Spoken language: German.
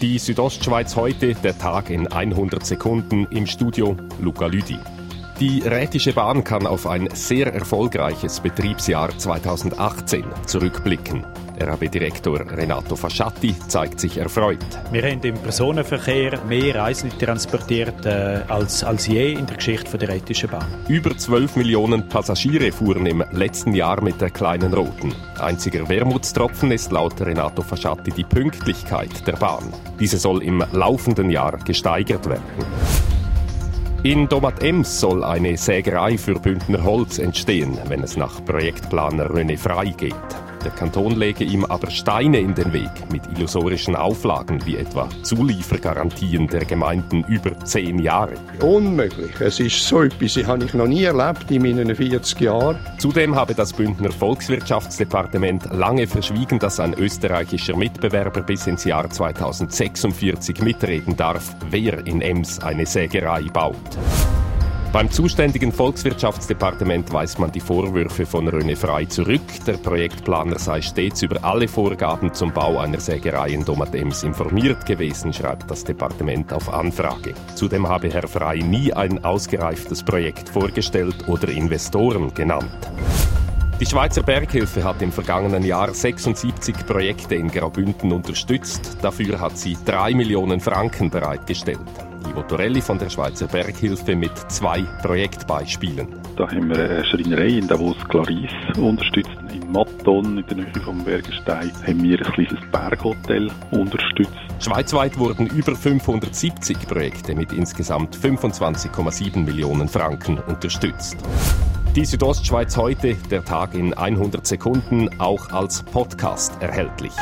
Die Südostschweiz heute, der Tag in 100 Sekunden im Studio Luca Lüdi. Die Rätische Bahn kann auf ein sehr erfolgreiches Betriebsjahr 2018 zurückblicken. RAB-Direktor Renato Fasciatti zeigt sich erfreut. Wir haben im Personenverkehr mehr Reisende transportiert äh, als, als je in der Geschichte der Rätischen Bahn. Über 12 Millionen Passagiere fuhren im letzten Jahr mit der kleinen Roten. Einziger Wermutstropfen ist laut Renato Fasciatti die Pünktlichkeit der Bahn. Diese soll im laufenden Jahr gesteigert werden. In Domat-Ems soll eine Sägerei für Bündner Holz entstehen, wenn es nach Projektplaner René Frei geht. Der Kanton lege ihm aber Steine in den Weg mit illusorischen Auflagen wie etwa Zuliefergarantien der Gemeinden über zehn Jahre. Unmöglich. Es ist so etwas, das habe ich noch nie erlebt in meinen 40 Jahren. Zudem habe das Bündner Volkswirtschaftsdepartement lange verschwiegen, dass ein österreichischer Mitbewerber bis ins Jahr 2046 mitreden darf, wer in Ems eine Sägerei baut. Beim zuständigen Volkswirtschaftsdepartement weist man die Vorwürfe von René Frei zurück. Der Projektplaner sei stets über alle Vorgaben zum Bau einer Sägerei in Domatems informiert gewesen, schreibt das Departement auf Anfrage. Zudem habe Herr Frei nie ein ausgereiftes Projekt vorgestellt oder Investoren genannt. Die Schweizer Berghilfe hat im vergangenen Jahr 76 Projekte in Graubünden unterstützt. Dafür hat sie drei Millionen Franken bereitgestellt. Ivo Torelli von der Schweizer Berghilfe mit zwei Projektbeispielen. Da haben wir eine Schreinerei in Davos Claris unterstützt. In Matton, in der Nähe vom Bergenstein, haben wir ein kleines Berghotel unterstützt. Schweizweit wurden über 570 Projekte mit insgesamt 25,7 Millionen Franken unterstützt. Die Südostschweiz heute, der Tag in 100 Sekunden, auch als Podcast erhältlich.